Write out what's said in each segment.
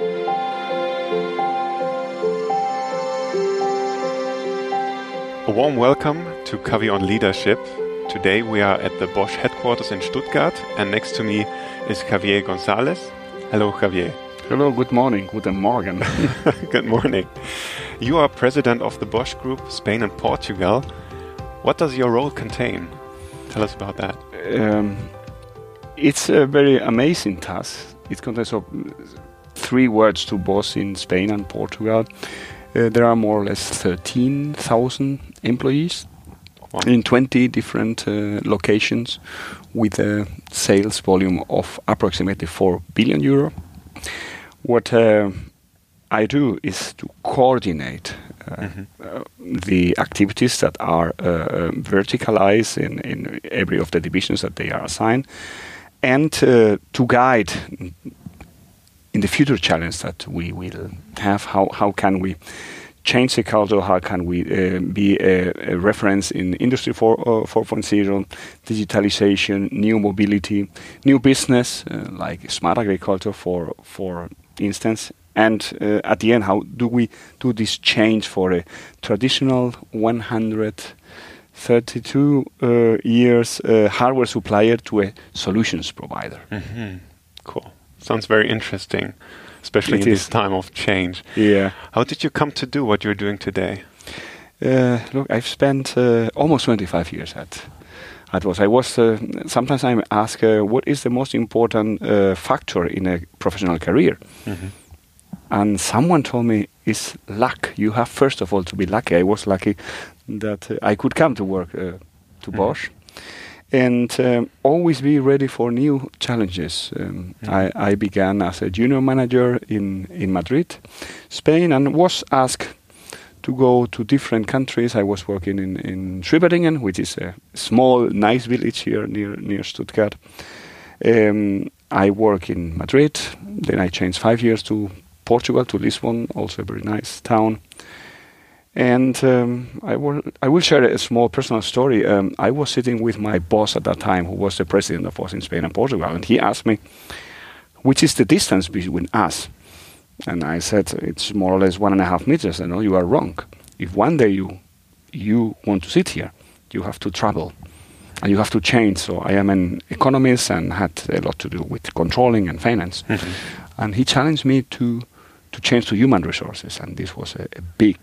A warm welcome to Kavi on Leadership. Today we are at the Bosch headquarters in Stuttgart, and next to me is Javier Gonzalez. Hello, Javier. Hello, good morning, guten Morgen. good morning. You are president of the Bosch Group, Spain and Portugal. What does your role contain? Tell us about that. Um, it's a very amazing task. It contains of three words to boss in Spain and Portugal. Uh, there are more or less 13,000 employees wow. in 20 different uh, locations with a sales volume of approximately 4 billion euro. What uh, I do is to coordinate uh, mm-hmm. Uh, the activities that are uh, verticalized in, in every of the divisions that they are assigned and to guide in the future challenge that we will have. How how can we change the culture? How can we uh, be a, a, reference in Industry 4, uh, 4.0, digitalization, new mobility, new business uh, like smart agriculture, for for instance. And uh, at the end, how do we do this change for a traditional 132 uh, years uh, hardware supplier to a solutions provider? Mm-hmm. Cool. Sounds very interesting, especially it in is. this time of change. Yeah. How did you come to do what you're doing today? Uh, look, I've spent uh, almost 25 years at at was. I was uh, sometimes I'm asked uh, what is the most important uh, factor in a professional career, mm-hmm. and someone told me it's luck. You have first of all to be lucky. I was lucky that uh, I could come to work to mm-hmm. Bosch and um, always be ready for new challenges. Um, mm. I, I, began as a junior manager in, in Madrid, Spain, and was asked to go to different countries. I was working in, in Schwieberdingen, which is a small, nice village here near, near Stuttgart. Um, I work in Madrid, then I changed five years to Portugal, to Lisbon, also a very nice town. And um, I will I will share a small personal story. Um, I was sitting with my boss at that time, who was the president of us in Spain and Portugal, and he asked me, "Which is the distance between us?" And I said, "It's more or less one and a half meters." And no, you are wrong. If one day you you want to sit here, you have to travel, and you have to change. So I am an economist and had a lot to do with controlling and finance. Mm-hmm. And he challenged me to to change to human resources, and this was a, a big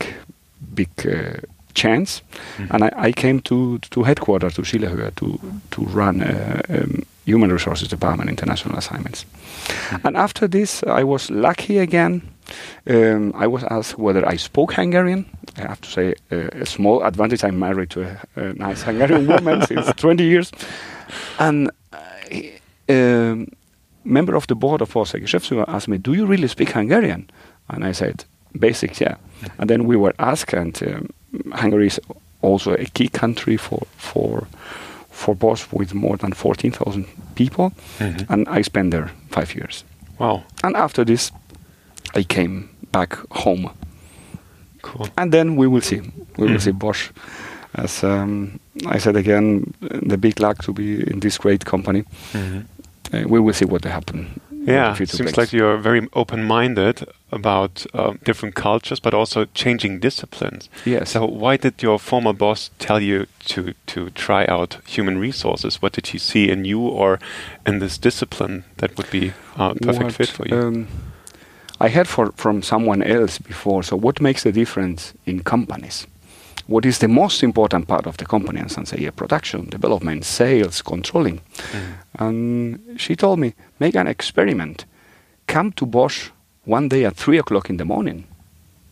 big uh, chance. Mm-hmm. And I, I, came to to headquarters to Schillerhöhe to to run uh, um, human resources department international assignments. Mm-hmm. And after this, I was lucky again. Um, I was asked whether I spoke Hungarian. I have to say uh, a small advantage. I'm married to a, a nice Hungarian woman since 20 years, and. Um, member of the board of Geschäftsführer asked me, "Do you really speak Hungarian?" And I said, "Basics, yeah." And then we were asked, and um, Hungary is also a key country for for for Bosch with more than 14,000 people, mm-hmm. and I spent there five years. Wow! And after this, I came back home. Cool. And then we will see. We mm-hmm. will see Bosch. As um, I said again, the big luck to be in this great company. Mm-hmm. Uh, we will see what will happen yeah, it seems like you're very open-minded about uh, different cultures, but also changing disciplines. Yes. So why did your former boss tell you to to try out human resources? What did he see in you or in this discipline that would be a perfect what, fit for you? Um, I heard for, from someone else before. So what makes the difference in companies? What is the most important part of the company, and say, yeah, production, development, sales, controlling. Mm. And she told me, make an experiment. Come to Bosch one day at three o'clock in the morning.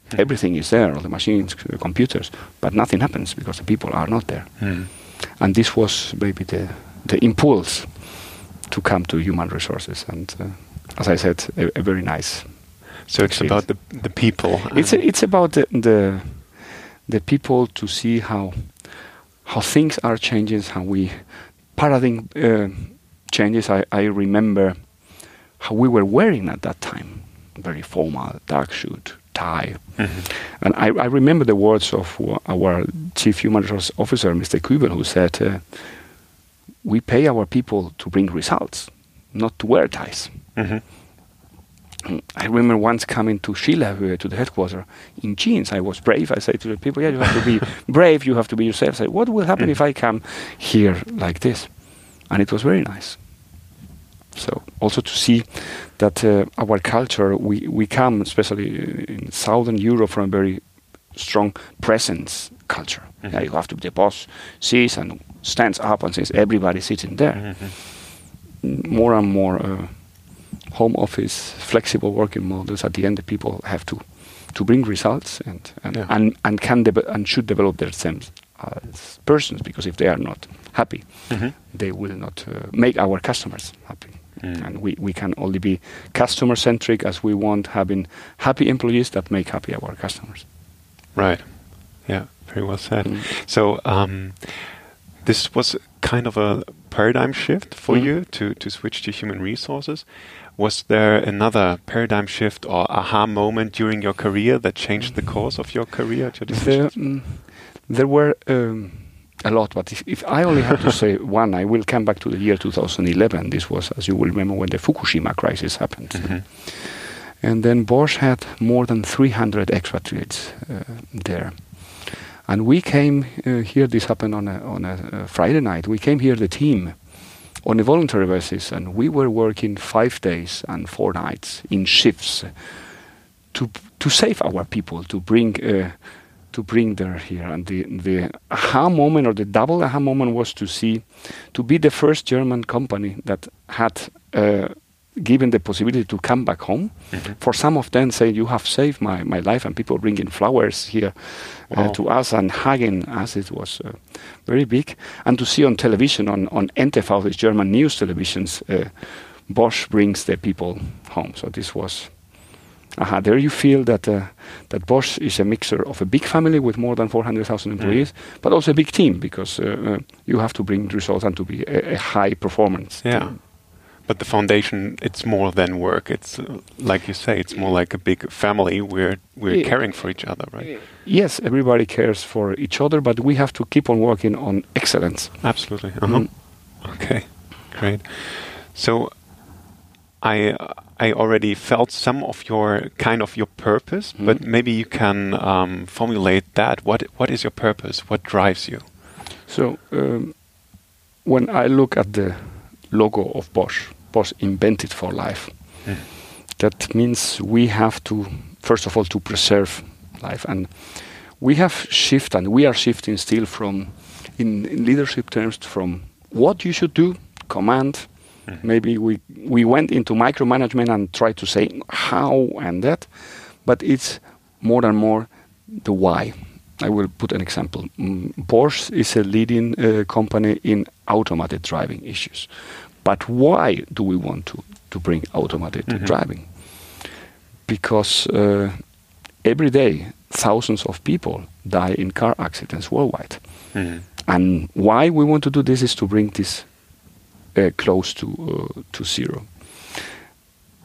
Mm. Everything is there, all the machines, the computers, but nothing happens because the people are not there. Mm. And this was maybe the, the impulse to come to human resources. And uh, as I said, a, a very nice. So it's about the the people. It's a, it's about the, the the people to see how how things are changing, how we paradigm uh, changes. I, I remember how we were wearing at that time, very formal, dark suit, tie. Mm-hmm. And I, I, remember the words of our chief human resource officer, Mr. Kübel, who said, uh, "We pay our people to bring results, not to wear ties." Mm-hmm. I remember once coming to Sheila uh, to the headquarters in jeans. I was brave. I said to the people, "Yeah, you have to be brave. You have to be yourself." I said, "What will happen if I come here like this?" And it was very nice. So also to see that uh, our culture, we, we come, especially in Southern Europe, from a very strong presence culture. Mm-hmm. Yeah, you have to be the boss, sees and stands up and says everybody sitting there. Mm-hmm. More and more uh, home office, flexible working models. At the end, the people have to to bring results and and yeah. and, and can de- and should develop themselves as persons because if they are not happy, mm-hmm. they will not uh, make our customers happy. Mm. And we, we can only be customer centric as we want having happy employees that make happy our customers. Right. Yeah. Very well said. Mm. So um, this was kind of a paradigm shift for mm. you to to switch to human resources. Was there another paradigm shift or aha moment during your career that changed the course of your career? There, mm, there were. Um, a lot, but if, if I only have to say one, I will come back to the year 2011. This was, as you will remember, when the Fukushima crisis happened. Mm-hmm. And then Bosch had more than 300 expatriates uh, there. And we came uh, here, this happened on a, on a uh, Friday night. We came here, the team, on a voluntary basis, and we were working five days and four nights in shifts to, to save our people, to bring uh, to bring there here. And the, the aha moment or the double aha moment was to see, to be the first German company that had uh, given the possibility to come back home. Mm-hmm. For some of them, say, you have saved my, my life, and people bringing flowers here uh, to us and hugging us. It was uh, very big. And to see on television, on, on NTV, the German news televisions, uh, Bosch brings the people home. So this was Aha, there you feel that uh, that Bosch is a mixer of a big family with more than 400,000 mm. employees, mm. but also a big team because uh, uh, you have to bring results and to be a, a high performance. Yeah. Team. But the foundation, it's more than work. It's uh, like you say, it's more like a big family. We're we're yeah. caring for each other, right? Yes, everybody cares for each other, but we have to keep on working on excellence. Absolutely. -huh. Mm. Okay, great. So I I already felt some of your kind of your purpose, mm. but maybe you can um, formulate that. What what is your purpose? What drives you? So um, when I look at the logo of Bosch, Bosch invented for life. Mm. That means we have to first of all to preserve life, and we have shifted, and we are shifting still from in, in leadership terms from what you should do, command Mm-hmm. Maybe we we went into micromanagement and tried to say how and that, but it's more and more the why. I will put an example. Mm, Bosch is a leading uh, company in automated driving issues, but why do we want to to bring automated mm-hmm. driving? Because uh, every day thousands of people die in car accidents worldwide. Mm-hmm. And why we want to do this is to bring this uh, close to uh, to zero.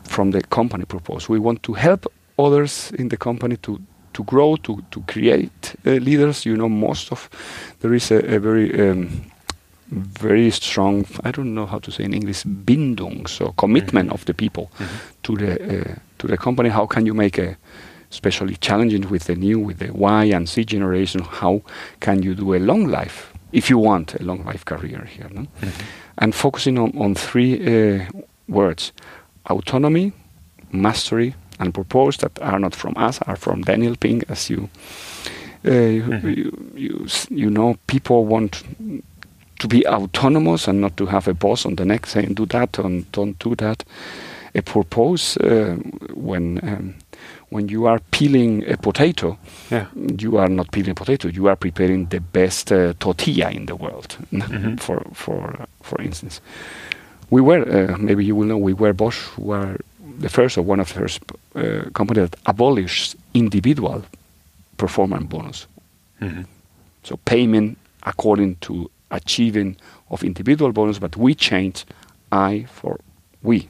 From the company purpose, we want to help others in the company to to grow, to to create uh, leaders. You know, most of there is a, a very um, very strong. I don't know how to say in English, bindung, so commitment mm -hmm. of the people mm -hmm. to the uh, to the company. How can you make a especially challenging with the new, with the Y and Z generation? How can you do a long life if you want a long life career here? No? Mm -hmm and focusing on, on three uh, words autonomy, mastery, and purpose that are not from us, are from Daniel Pink, as you, uh, mm-hmm. you, you, you, know, people want to be autonomous and not to have a boss on the neck saying, do that and don't do that. A purpose uh, when um, when you are peeling a potato, yeah. you are not peeling a potato. You are preparing the best uh, tortilla in the world, mm-hmm. for for for instance. We were uh, maybe you will know we were Bosch were the first or one of the first uh, company that abolished individual performance bonus. Mm-hmm. So payment according to achieving of individual bonus, but we change I for we.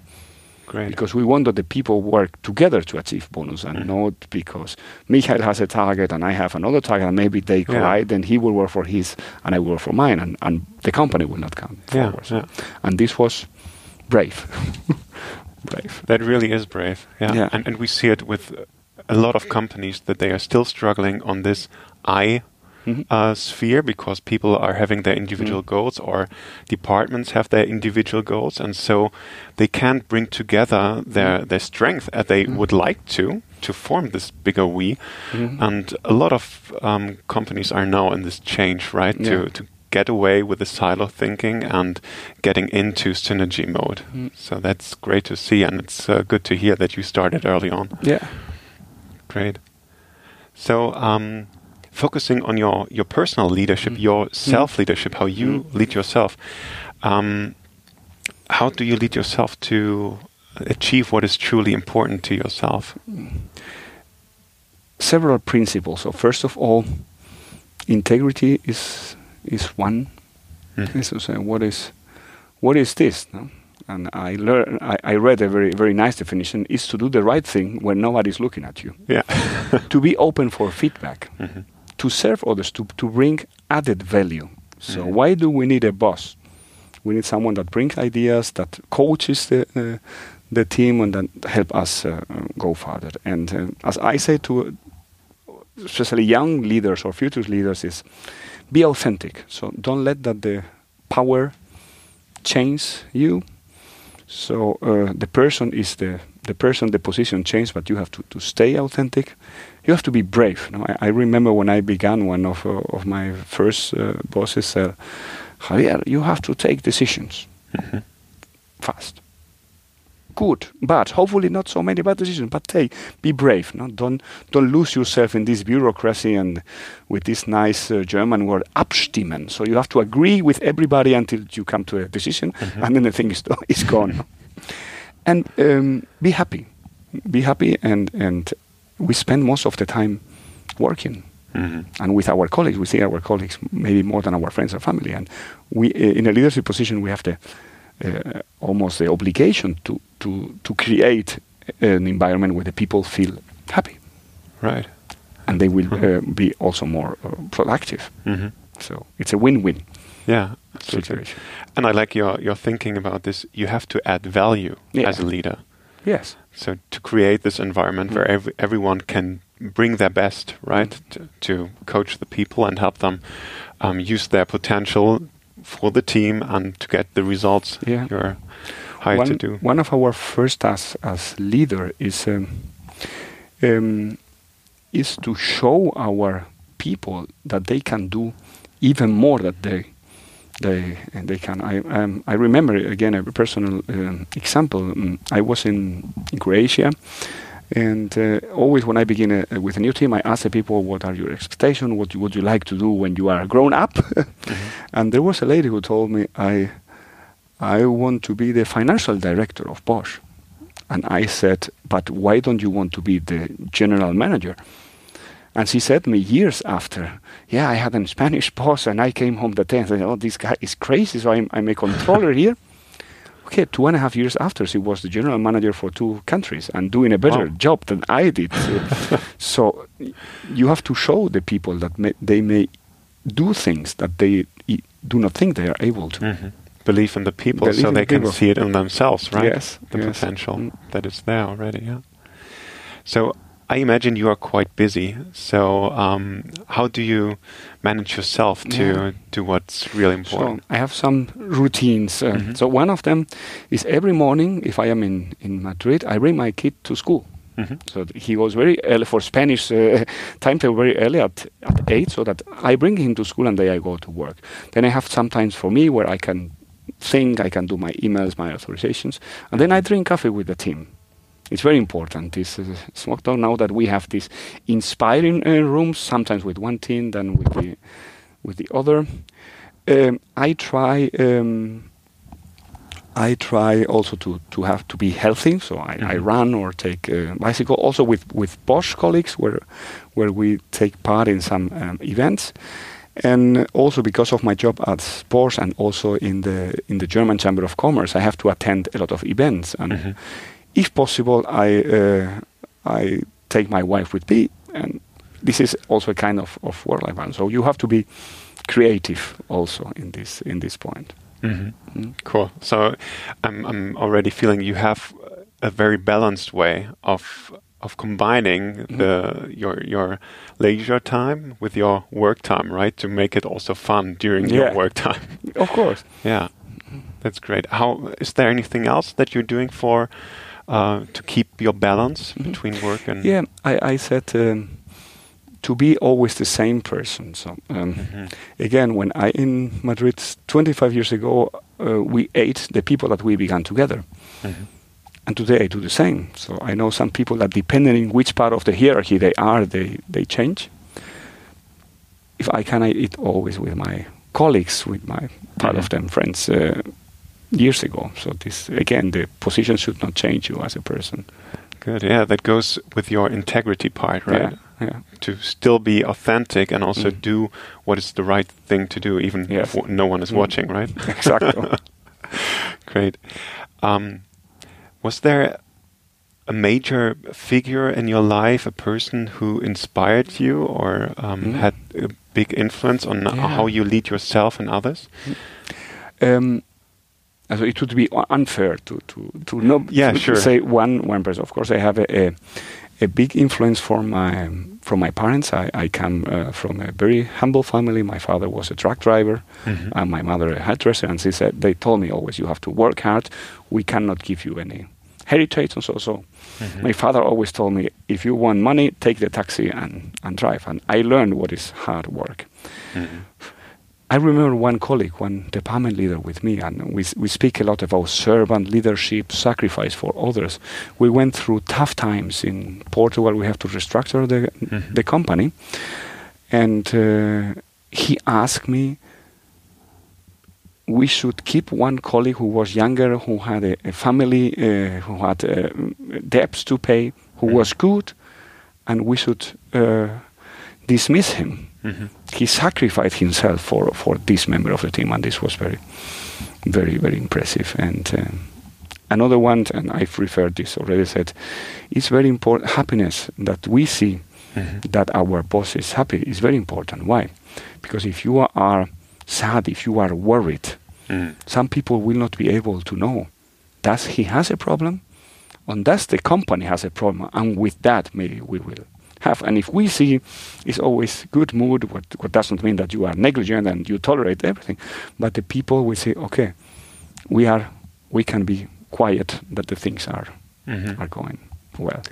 Great. Because we want that the people work together to achieve bonus and mm. not because Michael has a target and I have another target and maybe they collide, yeah. then he will work for his and I will work for mine and, and the company will not come yeah, forward. Yeah. And this was brave. brave. That really is brave. Yeah. Yeah. And, and we see it with a lot of companies that they are still struggling on this I Mhm. uh, sphere because people are having their individual Mm. goals or departments have their individual goals and so they can't bring together their, their strength as they Mm. would like to to form this bigger we Mhm. and a lot of um, companies are now in this change right Yeah. to, to get away with the silo thinking and getting into synergy mode Mm. so that's great to see and it's uh, good to hear that you started early on Yeah. Great. So, um, focusing on your, your personal leadership, Mm. your self leadership, how you lead yourself, um, how do you lead yourself to achieve what is truly important to yourself? several principles. So first of all, integrity is is one. Mm. Is to what is what is this? No? And I learn. I, I read a very very nice definition: is to do the right thing when nobody's looking at you. Yeah. to be open for feedback, Mhm. To serve others, to to bring added value. So Mhm. why do we need a boss? We need someone that brings ideas, that coaches the uh, the team, and that help us uh, go further. And uh, as I say to especially young leaders or future leaders is be authentic. So don't let that the power change you. So uh, the person is the the person, the position change, but you have to, to stay authentic. You have to be brave. No? I, I remember when I began, one of uh, of my first uh, bosses said, "Javier, you have to take decisions Mhm. fast." Good, but hopefully not so many bad decisions. But take, be brave. No, don't don't lose yourself in this bureaucracy and with this nice uh, German word abstimmen. So you have to agree with everybody until you come to a decision, Mhm. and then the thing is is gone. and um, be happy, be happy, and and we spend most of the time working Mhm. and with our colleagues. We see our colleagues maybe more than our friends or family, and we uh, in a leadership position we have the uh, almost the obligation to to to create an environment where the people feel happy Right. and they will Mhm. uh, be also more uh, productive. Mhm. So it's a win-win Yeah. absolutely. situation. And I like your, your thinking about this. You have to add value Yeah. as a leader. Yes. So to create this environment where Mm. every, everyone can bring their best, right, Mm. to, to coach the people and help them um, use their potential for the team and to get the results Yeah. you're hired one, to do. one of our first tasks as leader is um, um, is to show our people that they can do even more that they they they can. I um, I remember again a personal um, example. Um, I was in, in Croatia. And uh, always, when I begin a, with a new team, I ask the people, "What are your expectations? What would you like to do when you are grown up?" And there was a lady who told me, "I I want to be the financial director of Bosch. And I said, But why don't you want to be the general manager? And she said to me years after, Yeah, I had a Spanish boss and I came home the day and said, Oh, this guy is crazy, so I'm, I'm a controller here. Okay, two and a half years after, she was the general manager for two countries and doing a better Wow. job than I did. So, you have to show the people that may, they may do things that they do not think they are able to. Mhm. Believe in the people Believe so they the can people. see it in themselves, right? Yes, The yes. potential Mm. that is there already, yeah. So I imagine you are quite busy. So um, how do you manage yourself to Yeah. do what's really So important? I have some routines. Uh, Mhm. So one of them is every morning, if I am in, in Madrid, I bring my kid to school. Mhm. So he goes very early for Spanish uh, timetable very early at, at eight, so that I bring him to school and then I go to work. Then I have sometimes for me where I can think, I can do my emails, my authorizations, and then I drink coffee with the team. It's very important. This uh, Smockdown now that we have these inspiring uh, rooms, sometimes with one team, then with the with the other. Um, I try. Um, I try also to, to have to be healthy, so I, I Mhm. run or take a bicycle. Also with, with Bosch colleagues, where where we take part in some um, events, and also because of my job at Bosch and also in the in the German Chamber of Commerce, I have to attend a lot of events. And Mhm. If possible, I uh, I take my wife with me, and this is also a kind of, of work-life balance. So you have to be creative also in this in this point. Mhm. Mm. Cool. So I'm I'm already feeling you have a very balanced way of of combining mm -hmm. the your your leisure time with your work time, right? To make it also fun during yeah. your work time. Of course. yeah, that's great. How is there anything else that you're doing for uh, to keep your balance mm -hmm. between work and? Yeah, I I said. Um, to be always the same person. So um, mm -hmm. again, when I in Madrid 25 years ago, uh, we ate the people that we began together. Mm -hmm. And today I do the same. So I know some people that depending on which part of the hierarchy they are, they, they change. If I can, I eat always with my colleagues, with my part mm-hmm. of them friends uh, years ago. So this again, the position should not change you as a person. Good. Yeah, that goes with your integrity part, right? Yeah. Yeah. To still be authentic and also mm. do what is the right thing to do, even yes. if no one is mm. watching, right? Exactly. Great. Um, was there a major figure in your life, a person who inspired you or um, mm. had a big influence on yeah. how you lead yourself and others? Um, so it would be unfair to to to not yeah, to, sure. to say one one person. Of course, I have a, a, a big influence from my from my parents. I, I come uh, from a very humble family. My father was a truck driver, mm-hmm. and my mother a hairdresser. And she said they told me always, "You have to work hard. We cannot give you any heritage and so so." Mm-hmm. My father always told me, "If you want money, take the taxi and and drive." And I learned what is hard work. Mm-hmm. I remember one colleague, one department leader with me, and we, we speak a lot about servant leadership, sacrifice for others. We went through tough times in Portugal. We have to restructure the, mm-hmm. the company. And uh, he asked me, we should keep one colleague who was younger, who had a, a family, uh, who had uh, debts to pay, who mm-hmm. was good, and we should uh, dismiss him Mm-hmm. He sacrificed himself for, for this member of the team, and this was very, very, very impressive. And uh, another one, and I've referred this already, said, it's very important. Happiness that we see mm-hmm. that our boss is happy is very important. Why? Because if you are sad, if you are worried, mm. some people will not be able to know. Does he has a problem? And does the company has a problem? And with that, maybe we will have. And if we see it's always good mood, what, what doesn't mean that you are negligent and you tolerate everything, but the people will say, okay, we are, we can be quiet that the things are mm-hmm. are going well.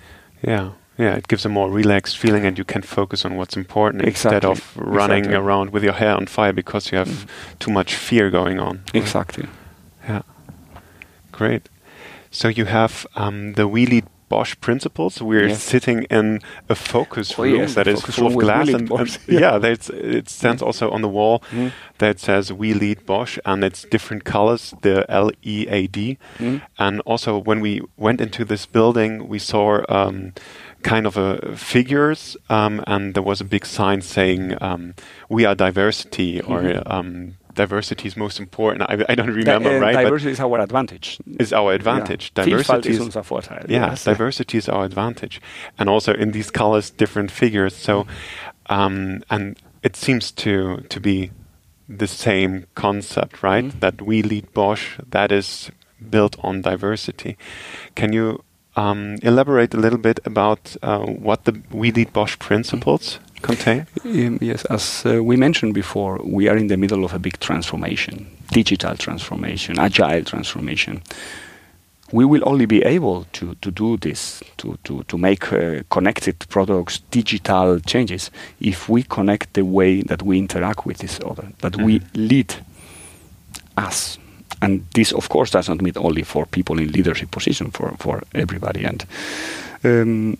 Yeah. Yeah, it gives a more relaxed feeling, and you can focus on what's important exactly. instead of running exactly. around with your hair on fire because you have mm. too much fear going on. Exactly. Yeah. Great. So you have um, the Lead Bosch principles. We're yes. sitting in a focus oh, room that is full of glass, and, and yeah, it stands also on the wall mm. that says "We lead Bosch," and it's different colors, the L E A D. Mm. And also, when we went into this building, we saw. Um, kind of a figures, um, and there was a big sign saying um, "We are diversity" or mm-hmm. um, diversity is most important. I, I don't remember, uh, right? Diversity is our advantage. Is our advantage. Yeah. Diversity is, unser Vorteil. Yeah, yes. diversity is our advantage, and also in these colors, different figures. So, um, and it seems to to be the same concept, right? Mm. That we lead Bosch. That is built on diversity. Can you um, elaborate a little bit about uh, what the We Lead Bosch principles contain? Um, yes, as uh, we mentioned before, we are in the middle of a big transformation, digital transformation, agile transformation. We will only be able to, to do this, to, to, to make uh, connected products, digital changes, if we connect the way that we interact with each other, that mm. we mm-hmm. lead us. And this, of course, does not mean only for people in leadership position, for, for everybody. And um,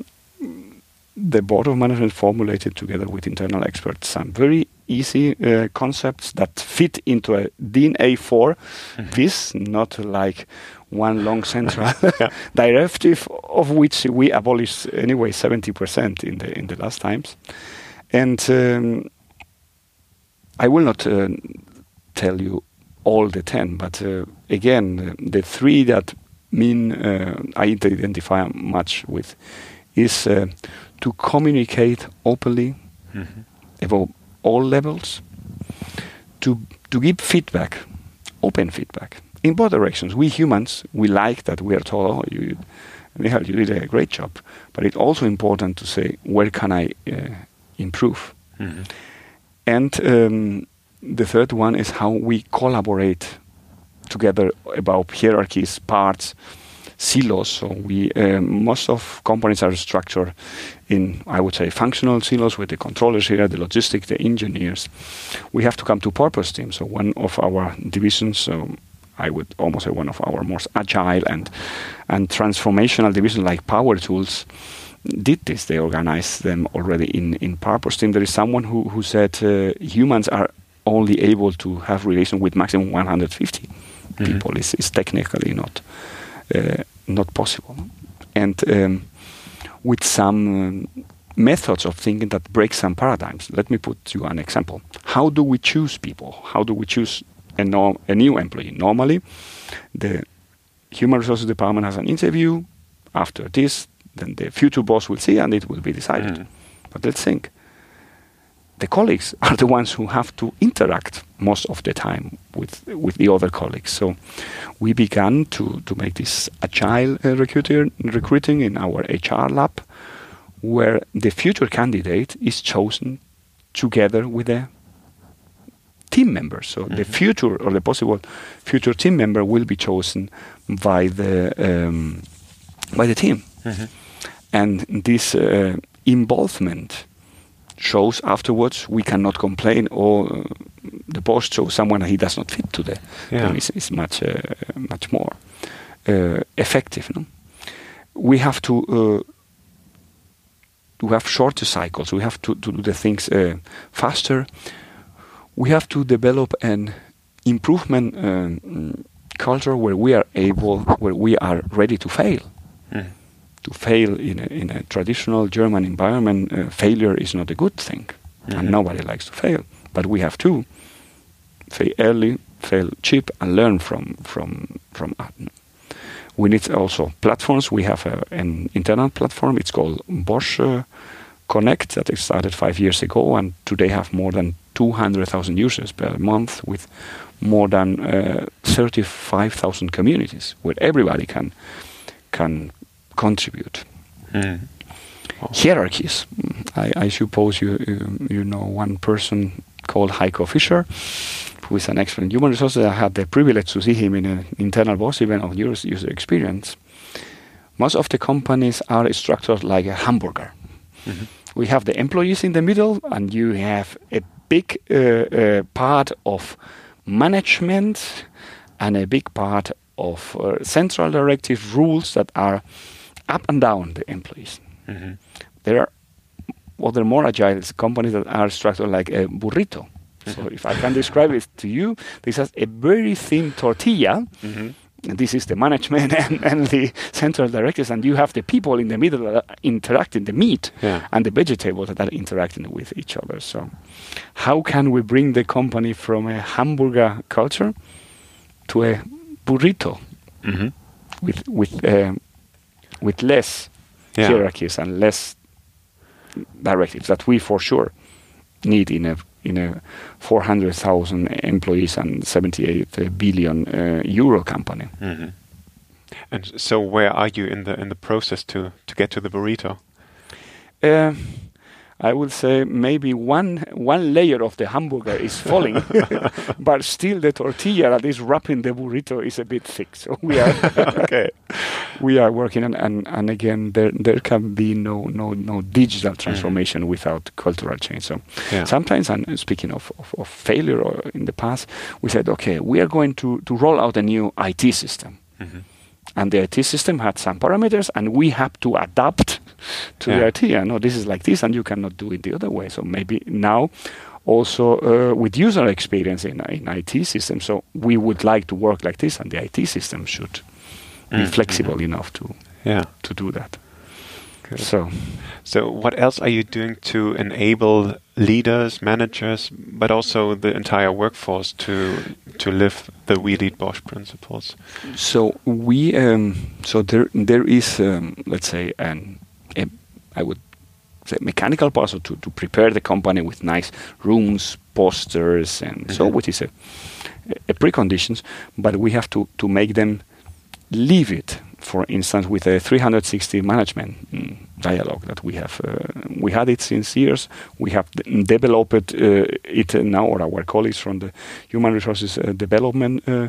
the board of management formulated together with internal experts some very easy uh, concepts that fit into a DIN A4 mm-hmm. this not like one long central directive of which we abolished anyway 70% in the in the last times. And um, I will not uh, tell you all the 10 but uh, again the three that mean uh, I identify much with is uh, to communicate openly mm-hmm. about all levels, to, to give feedback, open feedback, in both directions. We humans, we like that we are told, oh, you, Michael, you did a great job. But it's also important to say, where can I uh, improve? Mm-hmm. And um, the third one is how we collaborate together about hierarchies, parts, silos. So we um, most of companies are structured in, I would say, functional silos with the controllers here, the logistics, the engineers. We have to come to purpose teams. So one of our divisions. Um, I would almost say one of our most agile and and transformational divisions like Power Tools did this. They organized them already in in purpose team. There is someone who who said uh, humans are only able to have relation with maximum 150 mm-hmm. people. Is is technically not not possible. And um, with some um, methods of thinking that break some paradigms. Let me put you an example. How do we choose people? How do we choose a, no, a new employee? Normally, the human resources department has an interview. After this, then the future boss will see and it will be decided. Mm. But let's think the colleagues are the ones who have to interact most of the time with with the other colleagues. So we began to to make this agile uh, recruiter, recruiting in our HR lab, where the future candidate is chosen together with the team member. So mm-hmm. the future or the possible future team member will be chosen by the um, by the team, mm-hmm. and this uh, involvement shows afterwards, we cannot complain or uh, the boss shows someone he does not fit to the yeah. is, is much uh, much more uh, effective. No? We have to uh, to have shorter cycles. We have to, to do the things uh, faster. We have to develop an improvement um, culture where we are able, where we are ready to fail. Mm to fail in a, in a traditional German environment, uh, failure is not a good thing, mm-hmm. and nobody likes to fail. But we have to fail early, fail cheap, and learn from from from. We need also platforms. We have a, an internal platform. It's called Bosch uh, Connect that started five years ago, and today have more than 200,000 users per month with more than uh, 35,000 communities where everybody can can contribute. Mm. Hierarchies. I, I suppose you, you, you know one person called Heiko Fischer, who is an expert in human resources. I had the privilege to see him in an internal Bosch event of user experience. Most of the companies are structured like a hamburger. Mm-hmm. We have the employees in the middle, and you have a big uh, uh, part of management and a big part of uh, central directive rules that are up and down the employees. Mm-hmm. There are other more agile companies that are structured like a burrito. Mm-hmm. So if I can describe it to you, this has a very thin tortilla. Mm-hmm. And this is the management and, and, the central directors, and you have the people in the middle that are interacting, the meat yeah. and the vegetables that are interacting with each other. So, how can we bring the company from a hamburger culture to a burrito mm-hmm. with with um, with less yeah. hierarchies and less directives that we for sure need in a in a 400,000 employees and 78 billion uh, euro company. Mm-hmm. And so, where are you in the in the process to to get to the burrito? Uh, I would say maybe one one layer of the hamburger is falling, but still the tortilla that is wrapping the burrito is a bit thick. So we are okay. We are working on, and and again there there can be no no no digital mm. transformation mm. without cultural change. So yeah. sometimes, and speaking of, of, of failure in the past, we said okay we are going to to roll out a new IT system. Mm-hmm and the IT system had some parameters, and we have to adapt to yeah. the IT. And no, this is like this, and you cannot do it the other way. So maybe now also uh, with user experience in, in IT systems. So we would like to work like this, and the IT system should mm. be flexible mm-hmm. enough to yeah. to do that. Good. So, so what else are you doing to enable leaders, managers, but also the entire workforce to to live the We Lead Bosch principles? So we, um, so there there is, um, let's say, an I would say mechanical so to to prepare the company with nice rooms, posters, and mm -hmm. so mm-hmm. which is a, a preconditions, but we have to to make them leave it for instance, with a 360 management mm, dialogue that we have. Uh, we had it since years. We have d- developed uh, it now, or our colleagues from the human resources uh, development uh,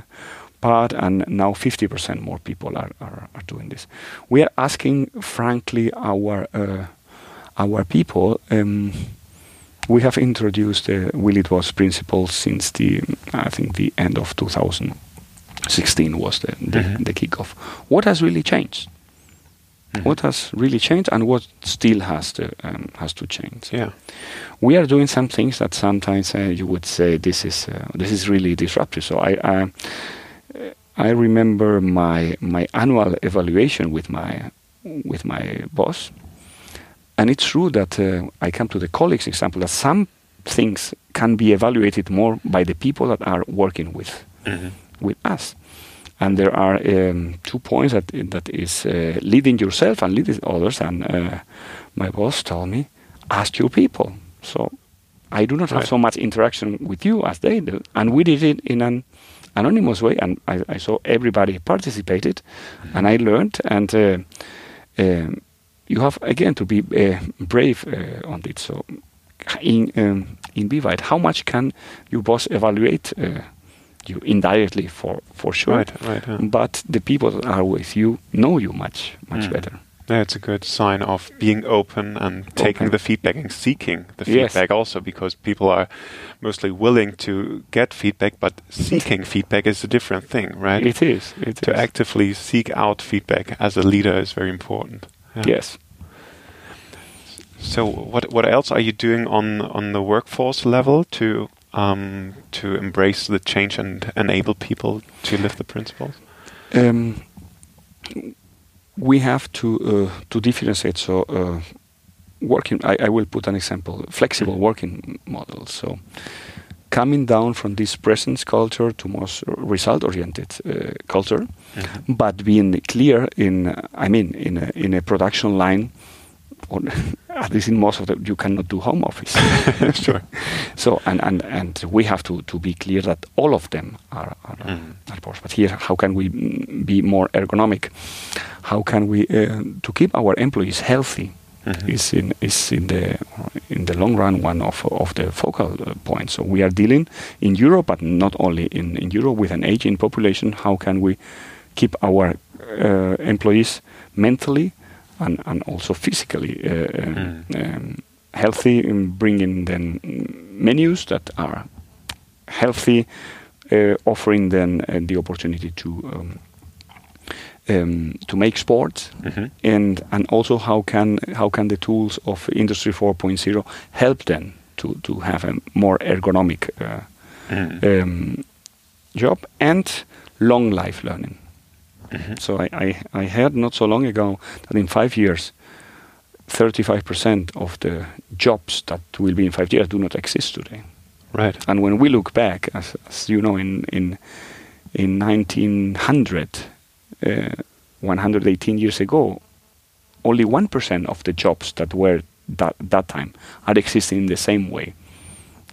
part, and now 50% more people are, are, are, doing this. We are asking, frankly, our uh, our people. Um, we have introduced the We Lead Bosch principle since the I think the end of 2016 was the the, mm-hmm. the kickoff. What has really changed? Mm-hmm. What has really changed, and what still has to um, has to change? Yeah, we are doing some things that sometimes uh, you would say this is uh, this is really disruptive. So I. Uh, I remember my my annual evaluation with my with my boss, and it's true that uh, I come to the colleagues example that some things can be evaluated more by the people that are working with mm-hmm. with us. And there are um, two points that that is uh, leading yourself and leading others. And uh, my boss told me, ask your people. So I do not have so much interaction with you as they do, and we did it in an anonymous way, and I, I saw everybody participated, mm-hmm. and I learned and. Uh, um, you have again to be uh, brave uh, on it. So in um, in BVite, how much can your boss evaluate uh, you indirectly for for sure? Right, right. Yeah. But the people that are with you know you much much mm. better. Yeah, it's a good sign of being open and taking the feedback and seeking the feedback yes. also because people are mostly willing to get feedback, but seeking feedback is a different thing, right? It is. It to is. actively seek out feedback as a leader is very important. Yeah. Yes. So what what else are you doing on on the workforce level to um, to embrace the change and enable people to live the principles? Um, we have to uh, to differentiate. So uh, working, I, I, will put an example: flexible mm-hmm. working models. So coming down from this presence culture to more result-oriented uh, culture, mm-hmm. but being clear in, I mean, in a, in a production line, or at least in most of them, you cannot do home office. sure. So, and, and, and we have to, to be clear that all of them are, are, mm. are possible. But here, how can we be more ergonomic? How can we, uh, to keep our employees healthy? mm-hmm. is in is in the in the long run one of of the focal uh, points. So we are dealing in Europe, but not only in in Europe with an aging population. How can we keep our uh, employees mentally and and also physically uh, mm. um, healthy, in bringing them menus that are healthy, uh, offering them uh, the opportunity to um, um, to make sports, mm-hmm. and and also how can how can the tools of Industry 4.0 help them to to have a more ergonomic uh, mm. um, job and long life learning. Mm-hmm. So I, I, I heard not so long ago that in five years, 35% of the jobs that will be in five years do not exist today. Right. And when we look back, as, as you know, in in in 1900, uh, 118 years ago, only 1% of the jobs that were that, that time are existing in the same way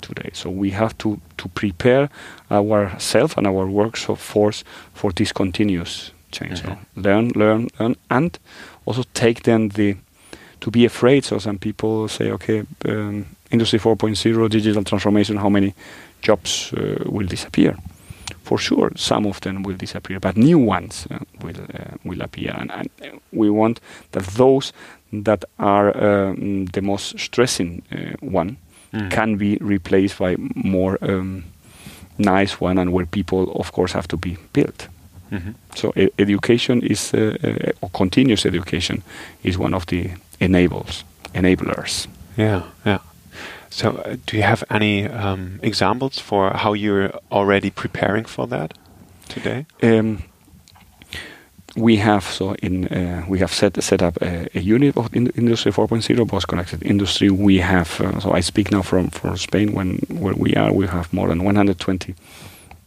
today. So we have to, to prepare ourselves and our workforce for this continuous change. Mm-hmm. So learn, learn, learn, and also take then the to be afraid. So some people say, okay, um, Industry 4.0, digital transformation, how many jobs uh, will disappear? for sure some of them will disappear, but new ones uh, will uh, will appear, and, and, we want that those that are um, the most stressing uh, one mm. can be replaced by more um, nice one, and where people, of course, have to be built. Mm-hmm. So e- education is uh, uh, or continuous education is one of the enables enablers. Yeah, yeah. So, uh, do you have any um, examples for how you're already preparing for that today? Um, we have so in uh, we have set set up a, a unit of in Industry 4.0 Bosch Connected Industry. We have uh, so I speak now from from Spain when where we are. We have more than 120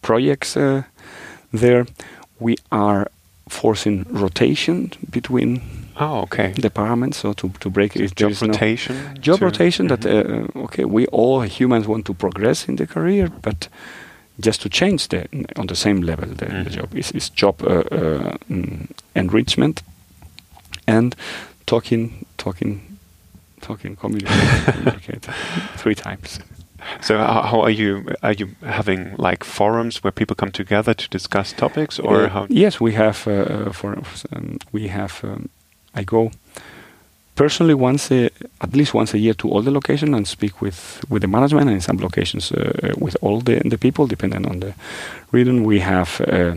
projects uh, there. We are forcing rotation between Oh, okay. Department, so to, to break it. Job rotation. No job rotation. Mm -hmm. That uh, okay, we all humans want to progress in the career, but just to change the on the same level the, Mhm. the job is, is job uh, uh, mm, enrichment and talking talking talking communicate three times So how, how are you? Are you having like forums where people come together to discuss topics, or Uh, how? yes we have uh, uh, for um, we have um, i go personally once a, at least once a year to all the locations and speak with with the management and in some locations uh, with all the the people depending on the region we have uh,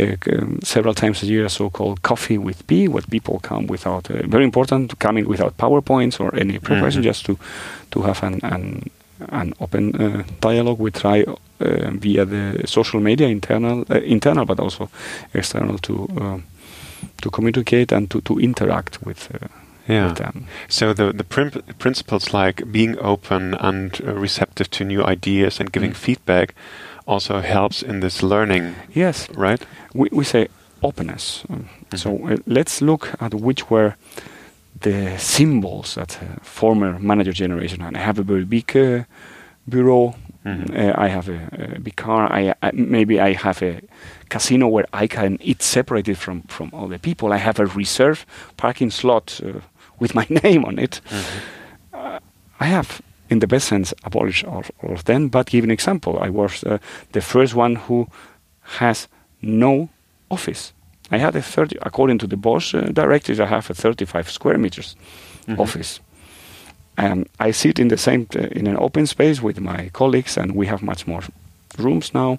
uh, um, several times a year a so-called coffee with P, where people come without uh, very important coming without powerpoints or any preparation, Mhm. just to to have an an, an open uh, dialogue. We try uh, via the social media internal uh, internal, but also external to uh, to communicate and to to interact with. Uh, Yeah. with them. So the the principles like being open and uh, receptive to new ideas and giving Mm. feedback also helps in this learning, Yes, right? we, we say openness. Um, So uh, let's look at which were the symbols that uh, former manager generation had. I have a very big uh, bureau. Mhm. Uh, I have a, a big car. I, I maybe I have a casino where I can eat separated from from all the people. I have a reserve parking slot uh, with my name on it. Mhm. I have, in the best sense, abolished all, all of them. But give an example. I was uh, the first one who has no office. I had a 30, according to the Bosch uh, directives, I have a 35 square meters Mhm. office. And I sit in the same uh, in an open space with my colleagues, and we have much more rooms now.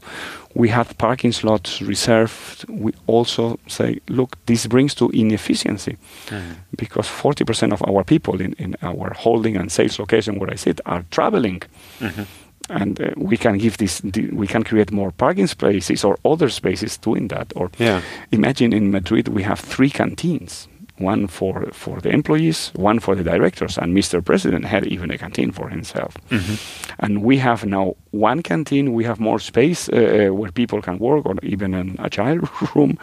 We have parking slots reserved. We also say, look, this brings to inefficiency Mhm. because 40% of our people in, in our holding and sales location where I sit are traveling. Mhm. And uh, we can give this, we can create more parking spaces or other spaces doing that. Or Yeah. imagine in Madrid we have three canteens one for, for the employees, one for the directors, and Mr. President had even a canteen for himself. Mhm. And we have now one canteen, we have more space uh, uh, where people can work, or even an agile room,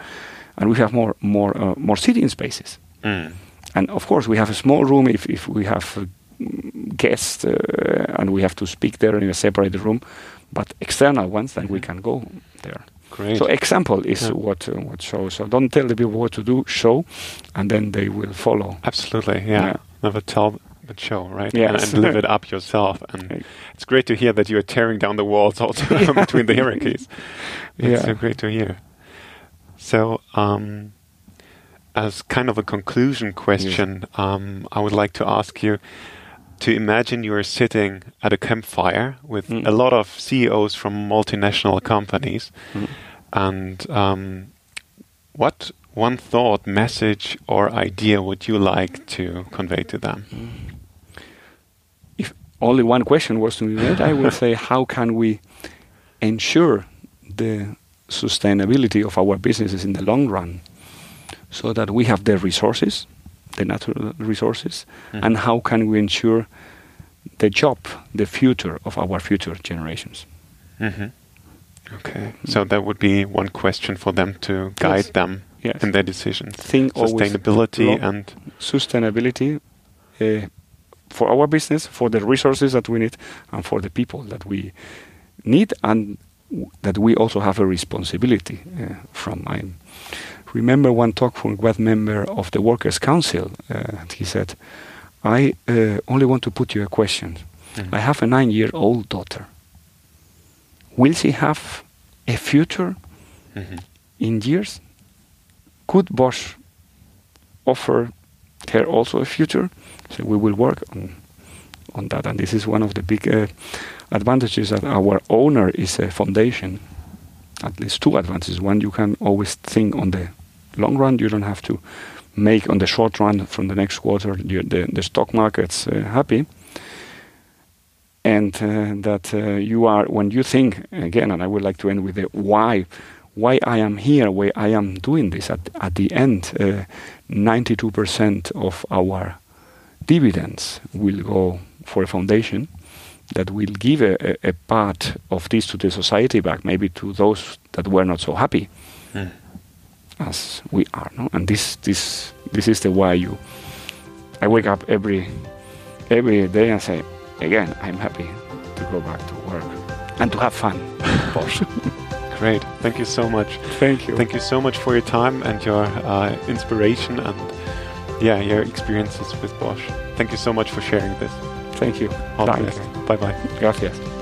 and we have more, more, uh, more sitting spaces. Mm. And of course, we have a small room if, if we have uh, guests uh, and we have to speak there in a separated room. But external ones, then we can go there. Great. So example is Yeah. what uh, what shows. So don't tell the people what to do. Show, and then they will follow. Absolutely, yeah. Yeah. Never tell but show, right? Yes. And, and live it up yourself. And Right. it's great to hear that you are tearing down the walls also between the hierarchies. It's Yeah. so great to hear. So, um, as kind of a conclusion question, um, I would like to ask you to imagine you are sitting at a campfire with Mm. a lot of CEOs from multinational companies, Mm. and um, what one thought, message, or idea would you like to convey to them? If only one question was to be made, I would say, how can we ensure the sustainability of our businesses in the long run, so that we have the resources, the natural resources, Mhm. and how can we ensure the job, the future of our future generations? hmm Okay, so that would be one question for them to guide Yes. them Yes. in their decisions. Think Sustainability long- and sustainability uh, for our business, for the resources that we need, and for the people that we need, and w- that we also have a responsibility uh, from. I remember one talk from one member of the Workers' Council. Uh, and he said, "I uh, only want to put you a question. Mhm. I have a nine-year-old daughter. Will she have a future Mhm. in years? Could Bosch offer her also a future? So we will work on on that, and this is one of the big uh, advantages that our owner is a foundation. At least two advantages. One, you can always think on the long run. You don't have to make on the short run from the next quarter you, the the stock market's uh, happy. And uh, that uh, you are when you think again, and I would like to end with the why why I am here, why I am doing this. At, at the end, uh, 92% of our dividends will go for a foundation that will give a, a, a part of this to the society back, maybe to those that were not so happy Mm. As we are. No? And this, this, this is the why you. I wake up every every day and say, again, I'm happy to go back to work. and to have fun. Bosch. Great. Thank you so much. Thank you. Thank you so much for your time and your uh, inspiration and yeah, your experiences with Bosch. Thank you so much for sharing this. Thank you. All Bye Bye bye. Gracias.